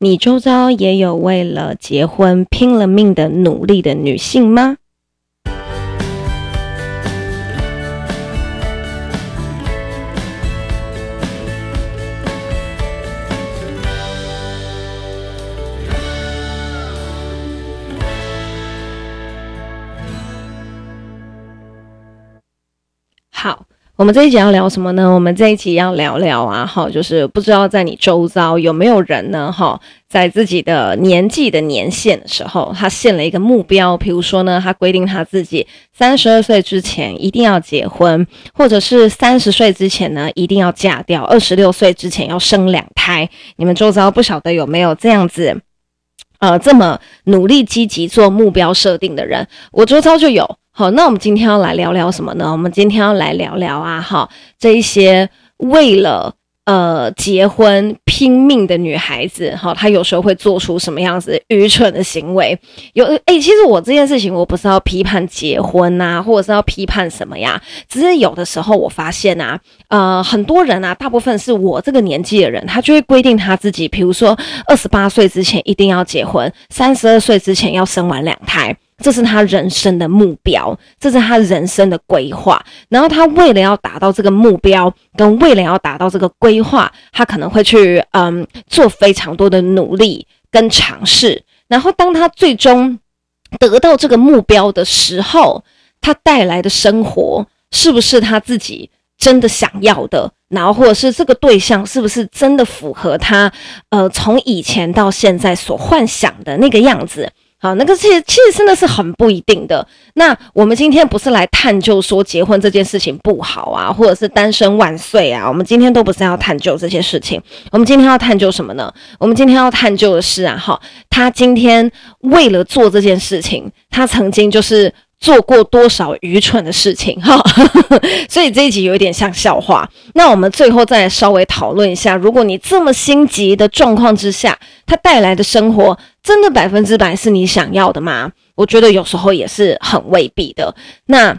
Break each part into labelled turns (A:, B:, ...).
A: 你周遭也有为了结婚拼了命的努力的女性吗？我们这一集要聊什么呢？我们这一集要聊聊啊，哈，就是不知道在你周遭有没有人呢，哈，在自己的年纪的年限的时候，他限了一个目标，比如说呢，他规定他自己三十二岁之前一定要结婚，或者是三十岁之前呢一定要嫁掉，二十六岁之前要生两胎。你们周遭不晓得有没有这样子，呃，这么努力积极做目标设定的人？我周遭就有。好，那我们今天要来聊聊什么呢？我们今天要来聊聊啊，哈，这一些为了呃结婚拼命的女孩子，哈，她有时候会做出什么样子愚蠢的行为？有，诶、其实我这件事情我不是要批判结婚呐，或者是要批判什么呀？只是有的时候我发现啊，呃，很多人啊，大部分是我这个年纪的人，他就会规定他自己，比如说二十八岁之前一定要结婚，三十二岁之前要生完两胎。这是他人生的目标，这是他人生的规划。然后他为了要达到这个目标，跟为了要达到这个规划，他可能会去嗯做非常多的努力跟尝试。然后当他最终得到这个目标的时候，他带来的生活是不是他自己真的想要的？然后或者是这个对象是不是真的符合他呃从以前到现在所幻想的那个样子？好，那个其实其实真的是很不一定的。那我们今天不是来探究说结婚这件事情不好啊，或者是单身万岁啊。我们今天都不是要探究这些事情。我们今天要探究什么呢？我们今天要探究的是啊，哈，他今天为了做这件事情，他曾经就是。做过多少愚蠢的事情哈，所以这一集有一点像笑话。那我们最后再稍微讨论一下，如果你这么心急的状况之下，它带来的生活真的百分之百是你想要的吗？我觉得有时候也是很未必的。那。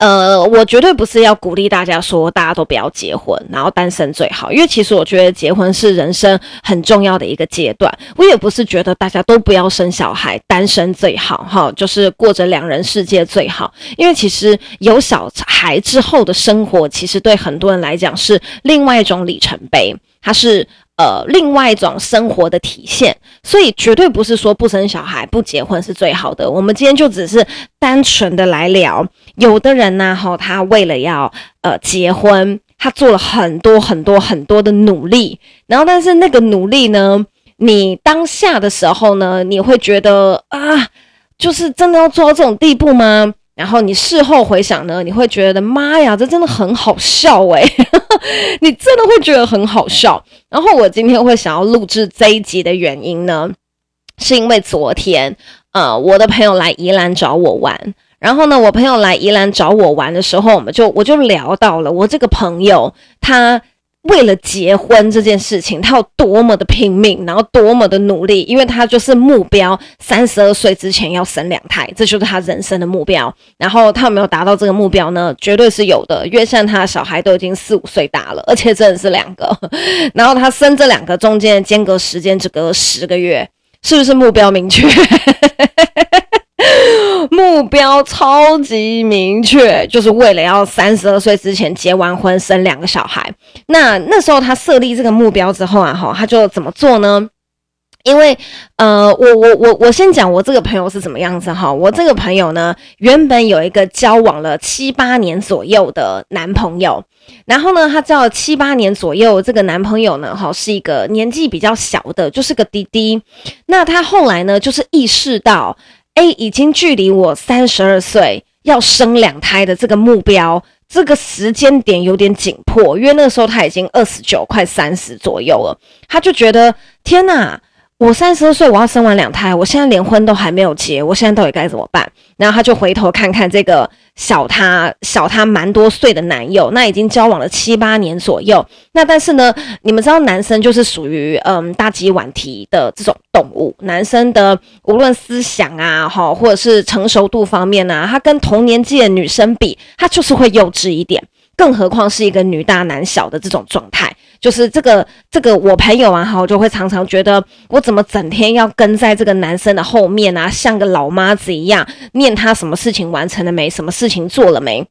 A: 呃，我绝对不是要鼓励大家说大家都不要结婚，然后单身最好，因为其实我觉得结婚是人生很重要的一个阶段。我也不是觉得大家都不要生小孩，单身最好哈，就是过着两人世界最好。因为其实有小孩之后的生活，其实对很多人来讲是另外一种里程碑，它是。呃，另外一种生活的体现，所以绝对不是说不生小孩、不结婚是最好的。我们今天就只是单纯的来聊，有的人呢，哈，他为了要呃结婚，他做了很多很多很多的努力，然后但是那个努力呢，你当下的时候呢，你会觉得啊，就是真的要做到这种地步吗？然后你事后回想呢，你会觉得妈呀，这真的很好笑诶、欸、你真的会觉得很好笑。然后我今天会想要录制这一集的原因呢，是因为昨天，呃，我的朋友来宜兰找我玩。然后呢，我朋友来宜兰找我玩的时候，我们就我就聊到了我这个朋友他。为了结婚这件事情，他有多么的拼命，然后多么的努力，因为他就是目标，三十二岁之前要生两胎，这就是他人生的目标。然后他有没有达到这个目标呢？绝对是有的，因为现在他的小孩都已经四五岁大了，而且真的是两个。然后他生这两个中间的间隔时间只隔十个月，是不是目标明确？目标超级明确，就是为了要三十二岁之前结完婚生两个小孩。那那时候他设立这个目标之后啊，哈，他就怎么做呢？因为呃，我我我我先讲我这个朋友是怎么样子哈。我这个朋友呢，原本有一个交往了七八年左右的男朋友，然后呢，他交了七八年左右这个男朋友呢，哈，是一个年纪比较小的，就是个弟弟。那他后来呢，就是意识到。哎，已经距离我三十二岁要生两胎的这个目标，这个时间点有点紧迫，因为那个时候他已经二十九，快三十左右了，他就觉得天哪！我三十二岁，我要生完两胎，我现在连婚都还没有结，我现在到底该怎么办？然后他就回头看看这个小他小他蛮多岁的男友，那已经交往了七八年左右。那但是呢，你们知道男生就是属于嗯大鸡晚啼的这种动物，男生的无论思想啊哈，或者是成熟度方面呢、啊，他跟同年纪的女生比，他就是会幼稚一点。更何况是一个女大男小的这种状态。就是这个这个我朋友啊，哈，我就会常常觉得我怎么整天要跟在这个男生的后面啊，像个老妈子一样，念他什么事情完成了没，什么事情做了没。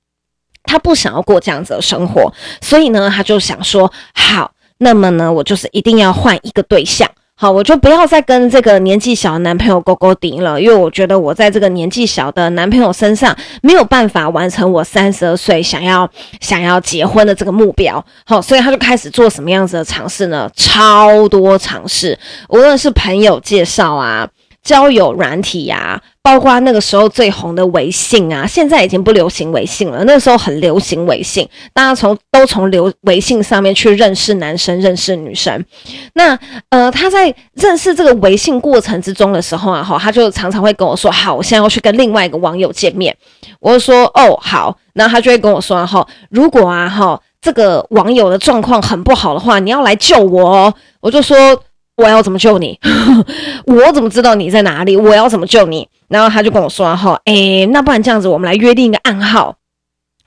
A: 他不想要过这样子的生活，所以呢，他就想说，好，那么呢，我就是一定要换一个对象。好，我就不要再跟这个年纪小的男朋友勾勾顶了，因为我觉得我在这个年纪小的男朋友身上没有办法完成我三十二岁想要想要结婚的这个目标。好，所以他就开始做什么样子的尝试呢？超多尝试，无论是朋友介绍啊。交友软体呀、包括那个时候最红的微信啊，现在已经不流行微信了。那个时候很流行微信，大家从都从流微信上面去认识男生、认识女生。那呃，他在认识这个微信过程之中的时候啊，哈，他就常常会跟我说：“好，我现在要去跟另外一个网友见面。”我就说：“哦，好。”然后他就会跟我说：“哈，如果啊，哈，这个网友的状况很不好的话，你要来救我哦。”我就说。我要怎么救你？我怎么知道你在哪里？我要怎么救你？然后他就跟我说：“哈，诶，那不然这样子，我们来约定一个暗号。”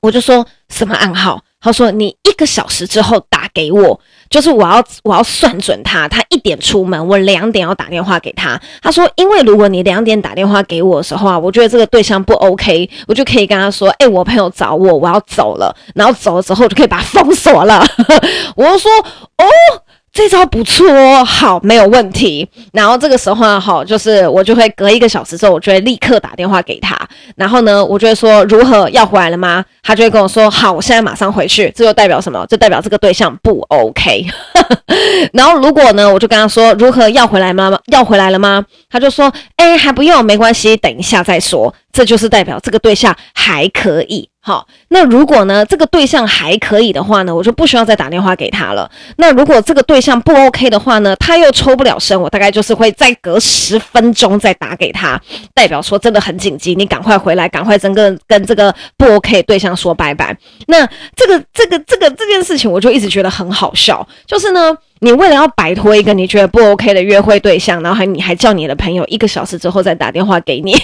A: 我就说什么暗号？他说：“你一个小时之后打给我，就是我要我要算准他，他一点出门，我两点要打电话给他。”他说：“因为如果你两点打电话给我的时候啊，我觉得这个对象不 OK，我就可以跟他说：‘诶，我朋友找我，我要走了。’然后走了之后，就可以把他封锁了。”我就说：“哦。”这招不错哦，好，没有问题。然后这个时候呢，哈，就是我就会隔一个小时之后，我就会立刻打电话给他。然后呢，我就会说如何要回来了吗？他就会跟我说好，我现在马上回去。这就代表什么？就代表这个对象不 OK。然后如果呢，我就跟他说如何要回来吗？要回来了吗？他就说哎，还不用，没关系，等一下再说。这就是代表这个对象还可以。好，那如果呢，这个对象还可以的话呢，我就不需要再打电话给他了。那如果这个对象不 OK 的话呢，他又抽不了身，我大概就是会再隔十分钟再打给他，代表说真的很紧急，你赶快回来，赶快整个跟这个不 OK 对象说拜拜。那这个这个这个这件事情，我就一直觉得很好笑，就是呢，你为了要摆脱一个你觉得不 OK 的约会对象，然后还你还叫你的朋友一个小时之后再打电话给你。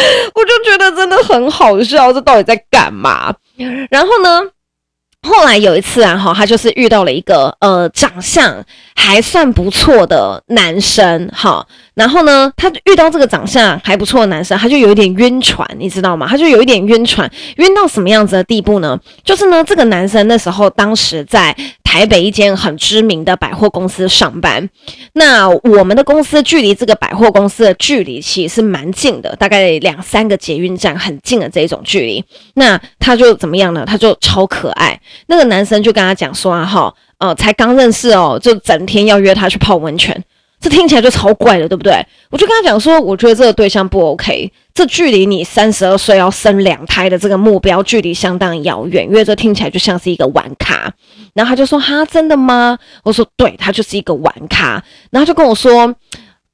A: 我就觉得真的很好笑，这到底在干嘛？然后呢，后来有一次啊，哈，他就是遇到了一个呃长相还算不错的男生，哈，然后呢，他遇到这个长相还不错的男生，他就有一点晕船，你知道吗？他就有一点晕船，晕到什么样子的地步呢？就是呢，这个男生那时候当时在。台北一间很知名的百货公司上班，那我们的公司距离这个百货公司的距离其实蛮近的，大概两三个捷运站很近的这一种距离。那他就怎么样呢？他就超可爱。那个男生就跟他讲说啊，哈，呃，才刚认识哦，就整天要约他去泡温泉。这听起来就超怪的，对不对？我就跟他讲说，我觉得这个对象不 OK，这距离你三十二岁要生两胎的这个目标距离相当遥远，因为这听起来就像是一个玩咖。然后他就说：“哈，真的吗？”我说：“对，他就是一个玩咖。”然后就跟我说：“、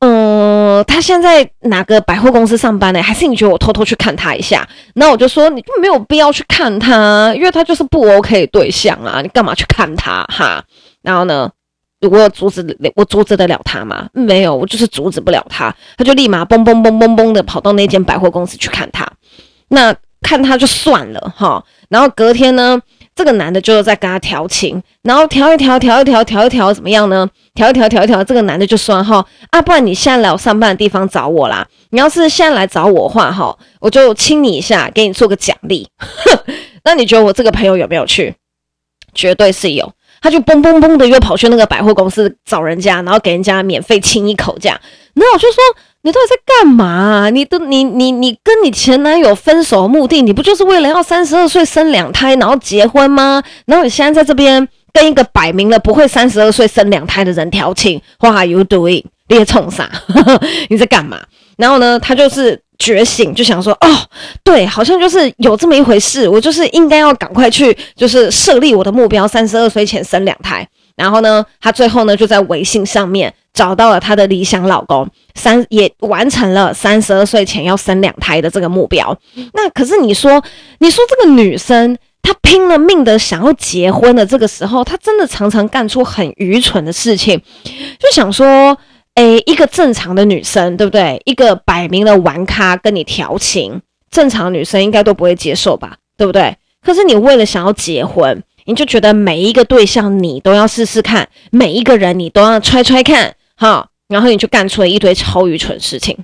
A: 呃，他现在哪个百货公司上班呢？还是你觉得我偷偷去看他一下？”那我就说：“你就没有必要去看他，因为他就是不 OK 对象啊，你干嘛去看他？哈。”然后呢？我阻止我阻止得了他吗？没有，我就是阻止不了他。他就立马嘣嘣嘣嘣嘣的跑到那间百货公司去看他。那看他就算了哈。然后隔天呢，这个男的就是在跟他调情，然后调一调，调一调，调一调，怎么样呢？调一调，调一调，这个男的就说哈啊，不然你现在来我上班的地方找我啦。你要是现在来找我的话哈，我就亲你一下，给你做个奖励。那你觉得我这个朋友有没有去？绝对是有。他就嘣嘣嘣的又跑去那个百货公司找人家，然后给人家免费亲一口这样。然后我就说：“你到底在干嘛？你都你你你跟你前男友分手的目的，你不就是为了要三十二岁生两胎，然后结婚吗？然后你现在在这边跟一个摆明了不会三十二岁生两胎的人调情，What are you doing？你在冲啥？你在干嘛？”然后呢，他就是。觉醒就想说哦，对，好像就是有这么一回事，我就是应该要赶快去，就是设立我的目标，三十二岁前生两胎。然后呢，她最后呢就在微信上面找到了她的理想老公，三也完成了三十二岁前要生两胎的这个目标。那可是你说，你说这个女生她拼了命的想要结婚的这个时候，她真的常常干出很愚蠢的事情，就想说。诶，一个正常的女生，对不对？一个摆明了玩咖跟你调情，正常女生应该都不会接受吧，对不对？可是你为了想要结婚，你就觉得每一个对象你都要试试看，每一个人你都要揣揣看，哈，然后你就干出了一堆超愚蠢事情。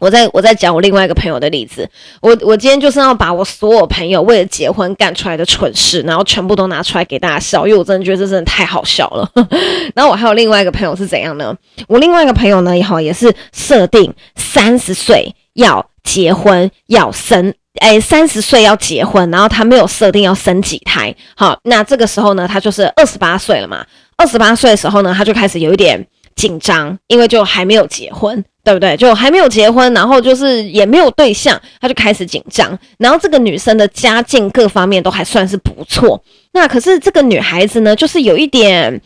A: 我在我在讲我另外一个朋友的例子，我我今天就是要把我所有朋友为了结婚干出来的蠢事，然后全部都拿出来给大家笑，因为我真的觉得这真的太好笑了。然后我还有另外一个朋友是怎样呢？我另外一个朋友呢也好，也是设定三十岁要结婚要生，哎，三十岁要结婚，然后他没有设定要生几胎。好，那这个时候呢，他就是二十八岁了嘛。二十八岁的时候呢，他就开始有一点紧张，因为就还没有结婚。对不对？就还没有结婚，然后就是也没有对象，他就开始紧张。然后这个女生的家境各方面都还算是不错。那可是这个女孩子呢，就是有一点，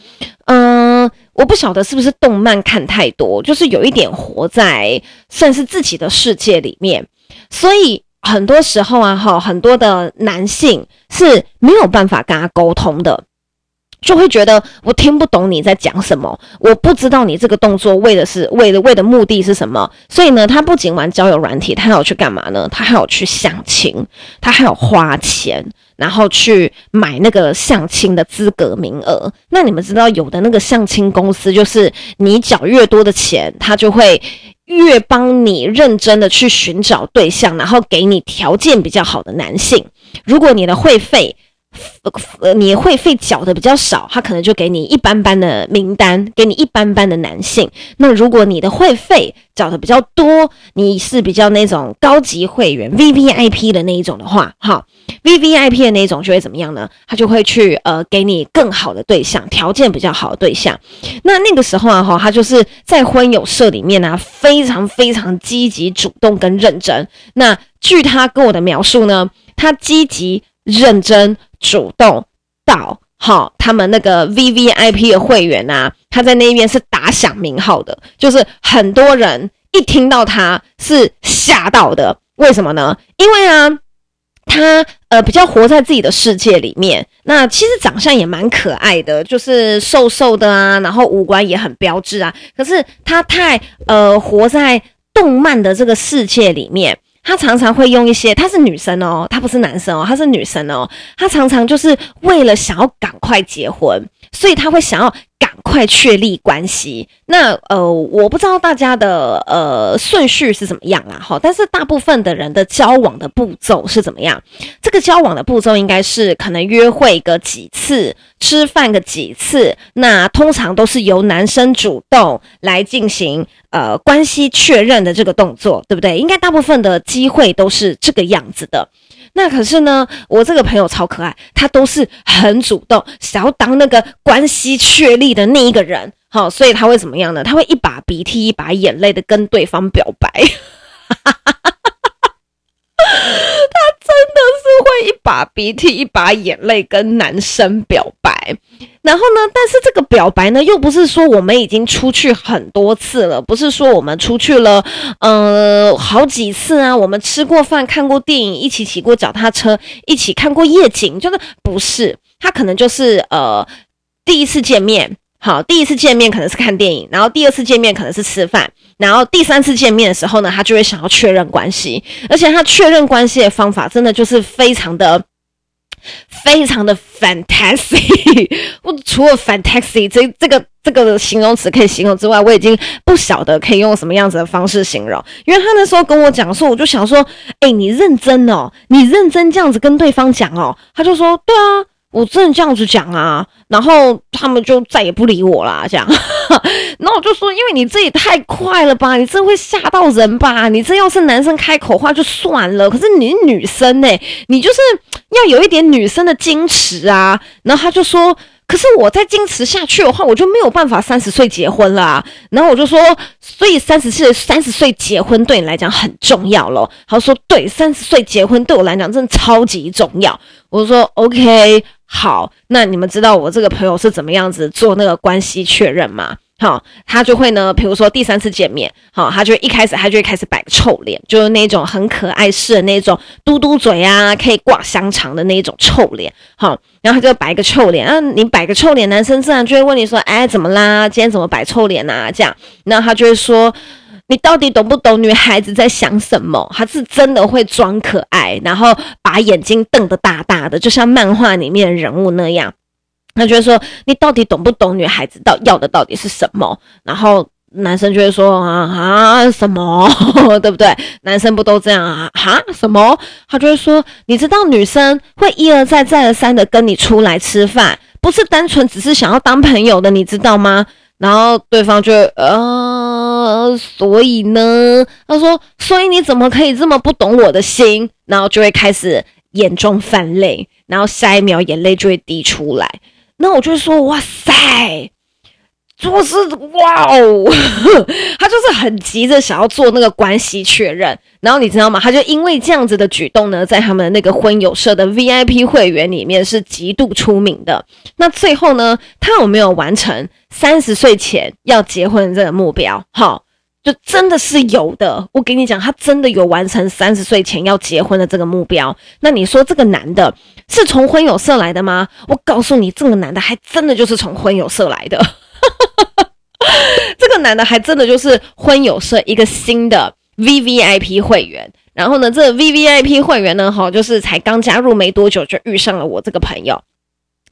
A: 嗯、我不晓得是不是动漫看太多，就是有一点活在算是自己的世界里面。所以很多时候啊，哈，很多的男性是没有办法跟他沟通的。就会觉得我听不懂你在讲什么，我不知道你这个动作为的是为的为的目的是什么。所以呢，他不仅玩交友软体，他还要去干嘛呢？他还要去相亲，他还要花钱，然后去买那个相亲的资格名额。那你们知道，有的那个相亲公司，就是你缴越多的钱，他就会越帮你认真的去寻找对象，然后给你条件比较好的男性。如果你的会费，呃，你会费缴的比较少，他可能就给你一般般的名单，给你一般般的男性。那如果你的会费缴的比较多，你是比较那种高级会员 VVIP 的那一种的话，哈，VVIP 的那一种就会怎么样呢？他就会去呃给你更好的对象，条件比较好的对象。那那个时候啊，哈，他就是在婚友社里面呢、啊，非常非常积极、主动跟认真。那据他跟我的描述呢，他积极。认真主动到好，他们那个 VVIP 的会员啊，他在那边是打响名号的，就是很多人一听到他是吓到的。为什么呢？因为啊，他呃比较活在自己的世界里面，那其实长相也蛮可爱的，就是瘦瘦的啊，然后五官也很标致啊。可是他太呃活在动漫的这个世界里面。她常常会用一些，她是女生哦，她不是男生哦，她是女生哦。她常常就是为了想要赶快结婚，所以他会想要赶。快确立关系，那呃，我不知道大家的呃顺序是怎么样啦，哈，但是大部分的人的交往的步骤是怎么样？这个交往的步骤应该是可能约会个几次，吃饭个几次，那通常都是由男生主动来进行呃关系确认的这个动作，对不对？应该大部分的机会都是这个样子的。那可是呢，我这个朋友超可爱，他都是很主动，想要当那个关系确立的那一个人，好，所以他会怎么样呢？他会一把鼻涕一把眼泪的跟对方表白。他真的是会一把鼻涕一把眼泪跟男生表白，然后呢，但是这个表白呢，又不是说我们已经出去很多次了，不是说我们出去了，呃，好几次啊，我们吃过饭、看过电影、一起骑过脚踏车、一起看过夜景，就是不是，他可能就是呃第一次见面。好，第一次见面可能是看电影，然后第二次见面可能是吃饭，然后第三次见面的时候呢，他就会想要确认关系，而且他确认关系的方法真的就是非常的、非常的 fantasy，。我除了 fantasy 这这个这个形容词可以形容之外，我已经不晓得可以用什么样子的方式形容。因为他那时候跟我讲说，我就想说，哎、你认真哦，你认真这样子跟对方讲哦，他就说，对啊。我真的这样子讲啊，然后他们就再也不理我啦，这样。然后我就说，因为你这也太快了吧，你这会吓到人吧？你这要是男生开口话就算了，可是你女生欸，你就是要有一点女生的矜持啊。然后他就说，可是我再坚持下去的话，我就没有办法三十岁结婚了。然后我就说，所以三十岁三十岁结婚对你来讲很重要咯。他说，对，三十岁结婚对我来讲真的超级重要。我说，OK。好，那你们知道我这个朋友是怎么样子做那个关系确认吗？好，他就会呢，比如说第三次见面，好，他就一开始他就会开始摆个臭脸，就是那种很可爱式的那种嘟嘟嘴啊，可以挂香肠的那种臭脸，好，然后他就摆个臭脸，啊，你摆个臭脸，男生自然就会问你说，哎，怎么啦？今天怎么摆臭脸啊？这样，然后他就会说。你到底懂不懂女孩子在想什么？她是真的会装可爱，然后把眼睛瞪得大大的，就像漫画里面人物那样。他就会说：“你到底懂不懂女孩子到要的到底是什么？”然后男生就会说：“啊啊什么？对不对？男生不都这样啊？哈什么？”他就会说：“你知道女生会一而再再而三的跟你出来吃饭，不是单纯只是想要当朋友的，你知道吗？”然后对方就呃，所以呢，他说：“所以你怎么可以这么不懂我的心？”然后就会开始眼中泛泪，然后下一秒眼泪就会滴出来。那我就会说，哇塞，就是哇哦，他就是很急着想要做那个关系确认。然后你知道吗？他就因为这样子的举动呢，在他们那个婚友社的 VIP 会员里面是极度出名的。那最后呢，他有没有完成三十岁前要结婚这个目标？好。就真的是有的，我跟你讲，他真的有完成三十岁前要结婚的这个目标。那你说这个男的是从婚友社来的吗？我告诉你，这个男的还真的就是从婚友社来的。这个男的还真的就是婚友社一个新的 VVIP 会员。然后呢，这 VVIP 会员呢，哈，就是才刚加入没多久就遇上了我这个朋友。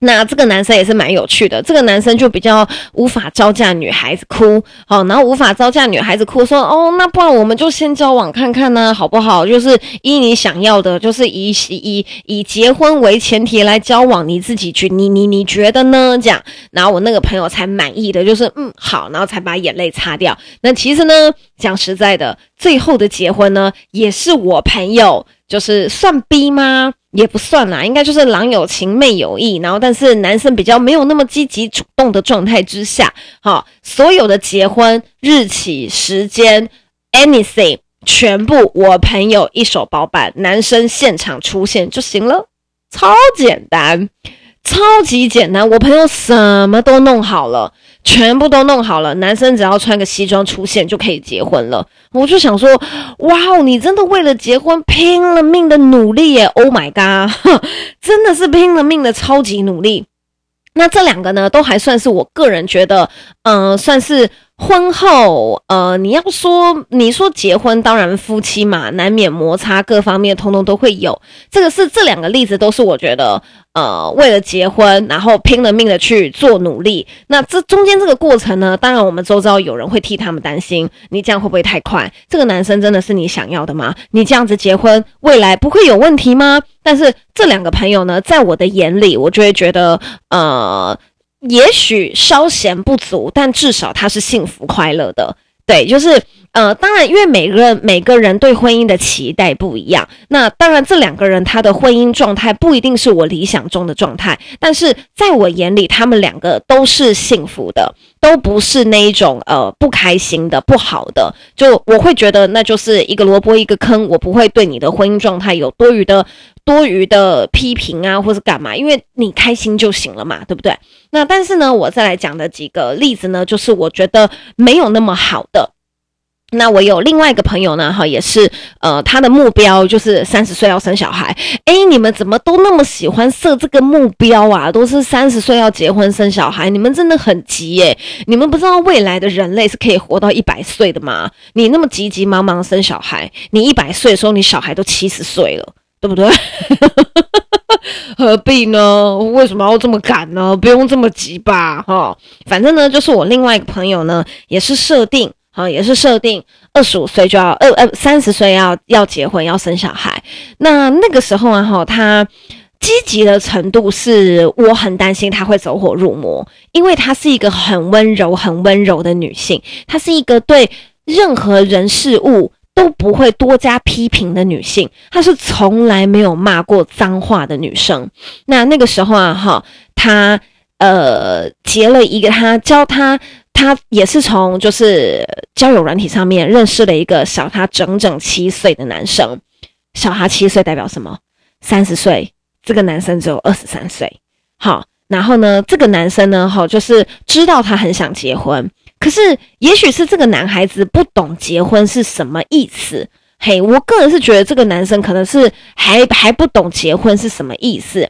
A: 那这个男生也是蛮有趣的，这个男生就比较无法招架女孩子哭，好，然后无法招架女孩子哭，说哦，那不然我们就先交往看看呢，好不好？就是依你想要的，就是以以以结婚为前提来交往，你自己去，你你你觉得呢？这样，然后我那个朋友才满意的就是嗯好，然后才把眼泪擦掉。那其实呢，讲实在的，最后的结婚呢，也是我朋友，就是算逼吗？也不算啦，应该就是郎有情妹有意，然后但是男生比较没有那么积极主动的状态之下，好，所有的结婚日期、时间，anything，全部我朋友一手包办，男生现场出现就行了，超简单，超级简单，我朋友什么都弄好了。全部都弄好了，男生只要穿个西装出现就可以结婚了。我就想说，哇哦，你真的为了结婚拼了命的努力耶！Oh my god，真的是拼了命的超级努力。那这两个呢，都还算是我个人觉得，嗯、算是。婚后，呃，你要说你说结婚，当然夫妻嘛，难免摩擦，各方面通通都会有。这个是这两个例子，都是我觉得，呃，为了结婚，然后拼了命的去做努力。那这中间这个过程呢，当然我们周遭有人会替他们担心，你这样会不会太快？这个男生真的是你想要的吗？你这样子结婚，未来不会有问题吗？但是这两个朋友呢，在我的眼里，我就会觉得，呃。也许稍嫌不足，但至少他是幸福快乐的。对，就是呃，当然，因为每个人每个人对婚姻的期待不一样。那当然，这两个人他的婚姻状态不一定是我理想中的状态，但是在我眼里，他们两个都是幸福的，都不是那一种呃不开心的、不好的。就我会觉得那就是一个萝卜一个坑，我不会对你的婚姻状态有多余的。多余的批评啊，或是干嘛？因为你开心就行了嘛，对不对？那但是呢，我再来讲的几个例子呢，就是我觉得没有那么好的。那我有另外一个朋友呢，哈，也是呃，他的目标就是三十岁要生小孩。诶，你们怎么都那么喜欢设这个目标啊？都是三十岁要结婚生小孩，你们真的很急耶！你们不知道未来的人类是可以活到一百岁的吗？你那么急急忙忙生小孩，你一百岁的时候，你小孩都七十岁了。对不对？何必呢？为什么要这么赶呢？不用这么急吧，哈。反正呢，就是我另外一个朋友呢，也是设定，哈，也是设定二十五岁就要，呃呃，三十岁要要结婚要生小孩。那那个时候啊，哈，他积极的程度是我很担心他会走火入魔，因为她是一个很温柔、很温柔的女性，她是一个对任何人事物。都不会多加批评的女性，她是从来没有骂过脏话的女生。那那个时候啊，哈，她呃结了一个，她教她，她也是从就是交友软体上面认识了一个小她整整七岁的男生。小她七岁代表什么？三十岁，这个男生只有二十三岁。好，然后呢，这个男生呢，哈，就是知道他很想结婚。可是，也许是这个男孩子不懂结婚是什么意思。嘿，我个人是觉得这个男生可能是还还不懂结婚是什么意思。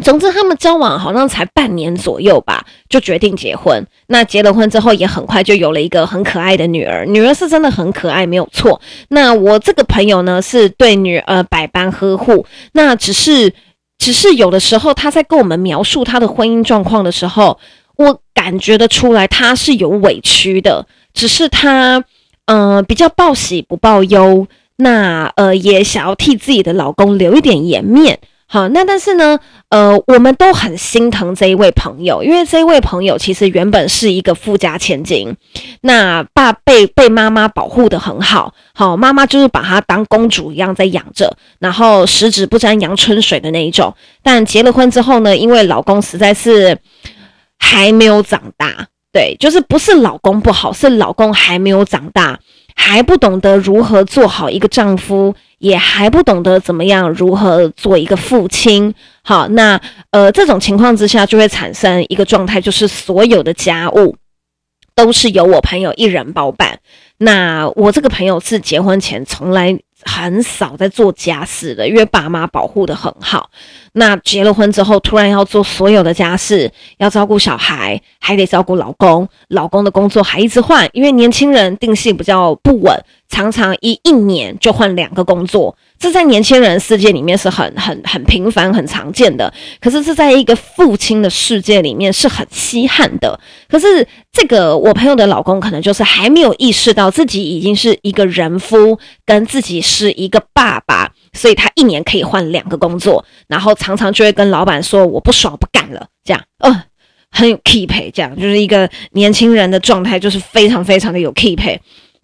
A: 总之，他们交往好像才半年左右吧，就决定结婚。那结了婚之后，也很快就有了一个很可爱的女儿。女儿是真的很可爱，没有错。那我这个朋友呢，是对女儿百般呵护。那只是，只是有的时候他在跟我们描述他的婚姻状况的时候，我感觉得出来他是有委屈的。只是他，嗯、呃，比较报喜不报忧。那呃，也想要替自己的老公留一点颜面。好，那但是呢，呃，我们都很心疼这一位朋友，因为这一位朋友其实原本是一个富家千金，那爸被被妈妈保护得很好，好，妈妈就是把她当公主一样在养着，然后十指不沾阳春水的那一种。但结了婚之后呢，因为老公实在是还没有长大，对，就是不是老公不好，是老公还没有长大，还不懂得如何做好一个丈夫。也还不懂得怎么样如何做一个父亲，好，那呃这种情况之下就会产生一个状态，就是所有的家务都是由我朋友一人包办。那我这个朋友是结婚前从来很少在做家事的，因为爸妈保护得很好。那结了婚之后，突然要做所有的家事，要照顾小孩，还得照顾老公，老公的工作还一直换，因为年轻人定性比较不稳。常常一一年就换两个工作，这在年轻人世界里面是很很很平凡、很常见的。可是这在一个父亲的世界里面是很稀罕的。可是这个我朋友的老公可能就是还没有意识到自己已经是一个人夫，跟自己是一个爸爸，所以他一年可以换两个工作，然后常常就会跟老板说：“我不爽，不干了。”这样，呃，很有 keep，，这样就是一个年轻人的状态，就是非常非常的有 keep。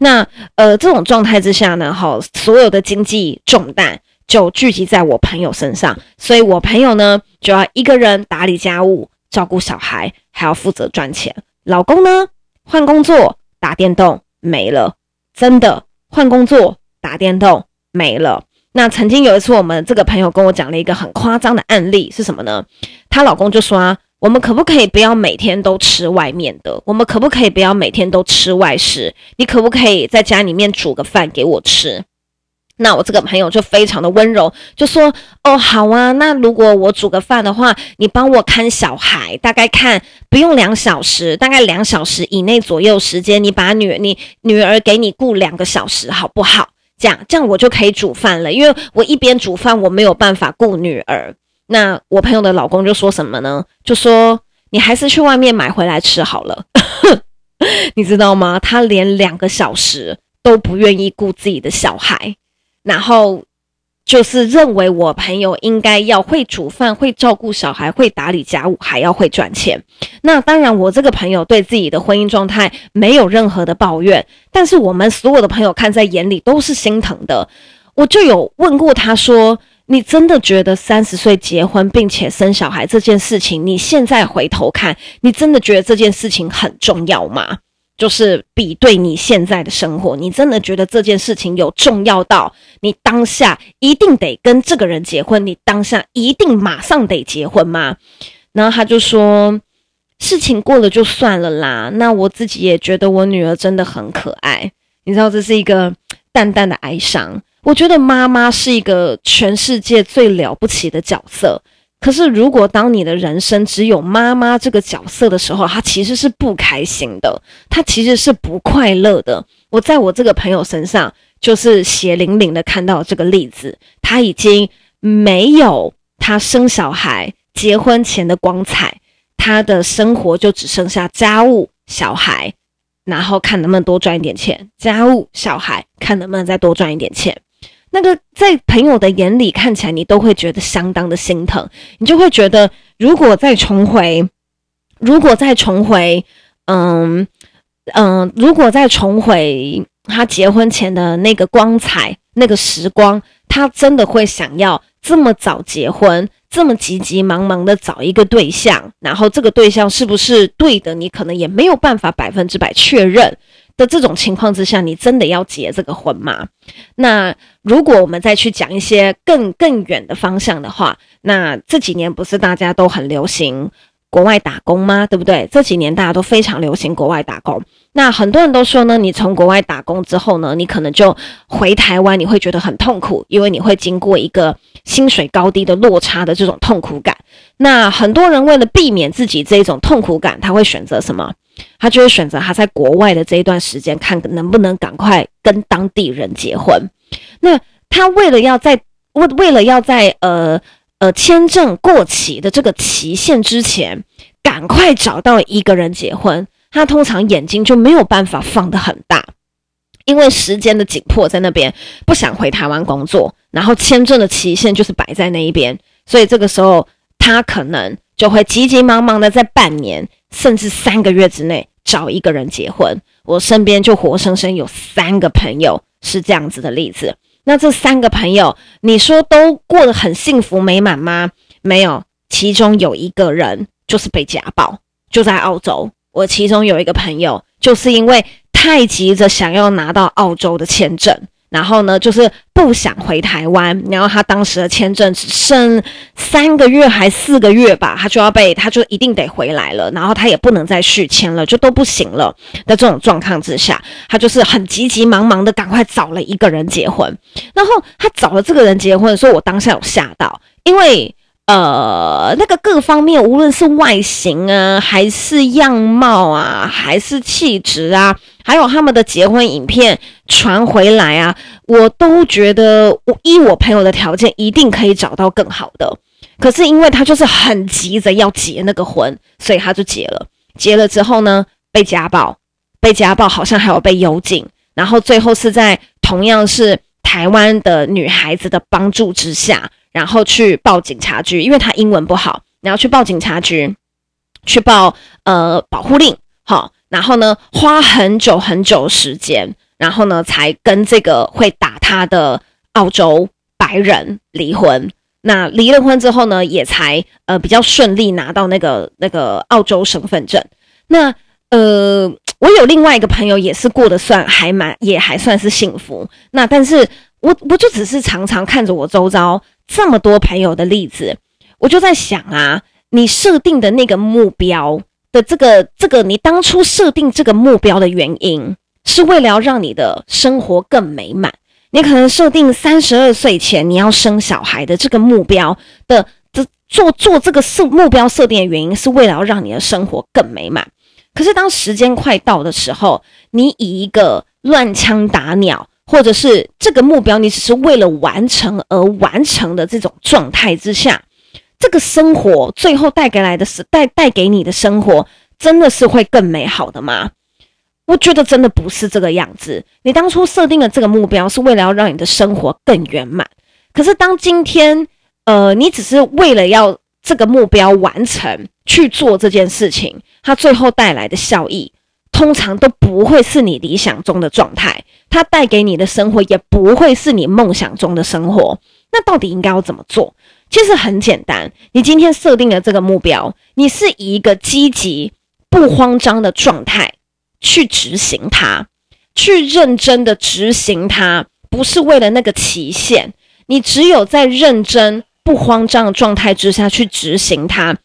A: 那呃，这种状态之下呢，好，所有的经济重担就聚集在我朋友身上，所以我朋友呢就要一个人打理家务、照顾小孩，还要负责赚钱。老公呢换工作、打电动没了，真的换工作、打电动没了。那曾经有一次，我们这个朋友跟我讲了一个很夸张的案例，是什么呢？她老公就说啊。我们可不可以不要每天都吃外面的？我们可不可以不要每天都吃外食？你可不可以在家里面煮个饭给我吃？那我这个朋友就非常的温柔，就说：“哦，好啊，那如果我煮个饭的话，你帮我看小孩，大概看不用两小时，大概两小时以内左右时间，你把女儿你女儿给你顾两个小时，好不好？这样这样我就可以煮饭了，因为我一边煮饭，我没有办法顾女儿。”那我朋友的老公就说什么呢？就说你还是去外面买回来吃好了，你知道吗？他连两个小时都不愿意顾自己的小孩，然后就是认为我朋友应该要会煮饭、会照顾小孩、会打理家务，还要会赚钱。那当然，我这个朋友对自己的婚姻状态没有任何的抱怨，但是我们所有的朋友看在眼里都是心疼的。我就有问过他说。你真的觉得三十岁结婚并且生小孩这件事情，你现在回头看，你真的觉得这件事情很重要吗？就是比对你现在的生活，你真的觉得这件事情有重要到你当下一定得跟这个人结婚，你当下一定马上得结婚吗？然后他就说，事情过了就算了啦。那我自己也觉得我女儿真的很可爱，你知道这是一个淡淡的哀伤。我觉得妈妈是一个全世界最了不起的角色，可是如果当你的人生只有妈妈这个角色的时候，她其实是不开心的，她其实是不快乐的。我在我这个朋友身上就是血淋淋的看到这个例子，她已经没有她生小孩、结婚前的光彩，她的生活就只剩下家务、小孩，然后看能不能多赚一点钱，家务、小孩，看能不能再多赚一点钱。那个在朋友的眼里看起来，你都会觉得相当的心疼，你就会觉得，如果再重回，如果再重回，嗯嗯，如果再重回他结婚前的那个光彩，那个时光，他真的会想要这么早结婚，这么急急忙忙的找一个对象，然后这个对象是不是对的，你可能也没有办法百分之百确认。的这种情况之下，你真的要结这个婚吗？那如果我们再去讲一些更更远的方向的话，那这几年不是大家都很流行国外打工吗？对不对？这几年大家都非常流行国外打工。那很多人都说呢，你从国外打工之后呢，你可能就回台湾，你会觉得很痛苦，因为你会经过一个薪水高低的落差的这种痛苦感。那很多人为了避免自己这一种痛苦感，他会选择什么？他就会选择他在国外的这一段时间，看能不能赶快跟当地人结婚。那他为了要在为为了要在呃呃签证过期的这个期限之前，赶快找到一个人结婚，他通常眼睛就没有办法放得很大，因为时间的紧迫在那边，不想回台湾工作，然后签证的期限就是摆在那一边，所以这个时候他可能就会急急忙忙的在半年甚至三个月之内找一个人结婚。我身边就活生生有三个朋友是这样子的例子。那这三个朋友，你说都过得很幸福美满吗？没有，其中有一个人就是被家暴，就在澳洲。我其中有一个朋友，就是因为太急着想要拿到澳洲的签证。然后呢，就是不想回台湾，然后他当时的签证只剩三个月还四个月吧，他就要被，他就一定得回来了，然后他也不能再续签了，就都不行了的这种状况之下，他就是很急急忙忙的赶快找了一个人结婚，然后他找了这个人结婚的时候，我当下有吓到，因为。呃，那个各方面，无论是外形啊，还是样貌啊，还是气质啊，还有他们的结婚影片传回来啊，我都觉得，我依我朋友的条件，一定可以找到更好的。可是因为他就是很急着要结那个婚，所以他就结了。结了之后呢，被家暴，被家暴，好像还有被幽禁，然后最后是在同样是台湾的女孩子的帮助之下。然后去报警察局，因为他英文不好，然后去报警察局，去报呃保护令，好，然后呢花很久很久时间，然后呢才跟这个会打他的澳洲白人离婚。那离了婚之后呢，也才呃比较顺利拿到那个那个澳洲身份证。那呃，我有另外一个朋友也是过得算还蛮也还算是幸福。那但是我我就只是常常看着我周遭。这么多朋友的例子，我就在想啊，你设定的那个目标的这个这个，你当初设定这个目标的原因，是为了要让你的生活更美满。你可能设定三十二岁前你要生小孩的这个目标的，这做做这个设目标设定的原因，是为了要让你的生活更美满。可是当时间快到的时候，你以一个乱枪打鸟。或者是这个目标，你只是为了完成而完成的这种状态之下，这个生活最后带给来的是带带给你的生活，真的是会更美好的吗？我觉得真的不是这个样子。你当初设定的这个目标是为了要让你的生活更圆满，可是当今天，呃，你只是为了要这个目标完成去做这件事情，它最后带来的效益，通常都不会是你理想中的状态。它带给你的生活也不会是你梦想中的生活，那到底应该要怎么做？其实很简单，你今天设定了这个目标，你是以一个积极、不慌张的状态去执行它，去认真的执行它，不是为了那个期限。你只有在认真、不慌张的状态之下去执行它，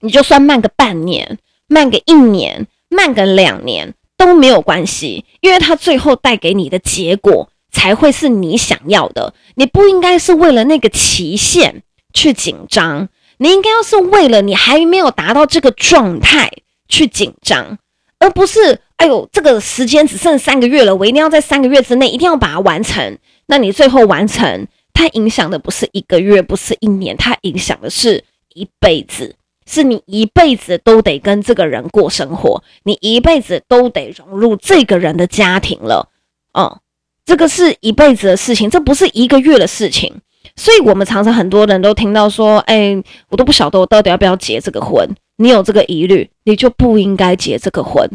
A: 你就算慢个半年、慢个一年、慢个两年。都没有关系，因为它最后带给你的结果才会是你想要的。你不应该是为了那个期限去紧张，你应该要是为了你还没有达到这个状态去紧张，而不是哎呦，这个时间只剩三个月了，我一定要在三个月之内一定要把它完成。那你最后完成，它影响的不是一个月，不是一年，它影响的是一辈子。是你一辈子都得跟这个人过生活，你一辈子都得融入这个人的家庭了，嗯，这个是一辈子的事情，这不是一个月的事情。所以，我们常常很多人都听到说，哎，我都不晓得我到底要不要结这个婚。你有这个疑虑，你就不应该结这个婚。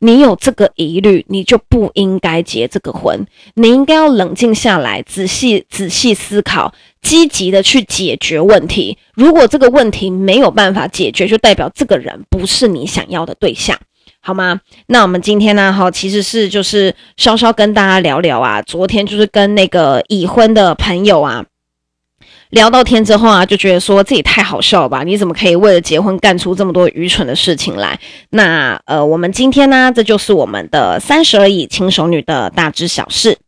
A: 你有这个疑虑，你就不应该结这个婚。你应该要冷静下来，仔细仔细思考，积极的去解决问题。如果这个问题没有办法解决，就代表这个人不是你想要的对象，好吗？那我们今天呢，哈，其实是就是稍稍跟大家聊聊啊。昨天就是跟那个已婚的朋友啊。聊到天之后啊，就觉得说自己太好笑了吧？你怎么可以为了结婚干出这么多愚蠢的事情来？那呃，我们今天呢，这就是我们的三十而已轻熟女的大知小事。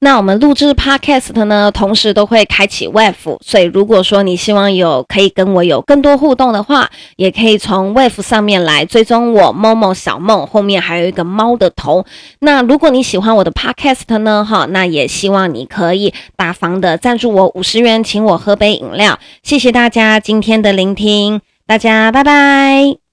A: 那我们录制 Podcast 呢，同时都会开启 Wave，所以如果说你希望有可以跟我有更多互动的话，也可以从 Wave 上面来追踪我 Momo 小梦，后面还有一个猫的头。那如果你喜欢我的 Podcast 呢，哈，那也希望你可以大方的赞助我五十元，请我喝杯饮料。谢谢大家今天的聆听，大家拜拜。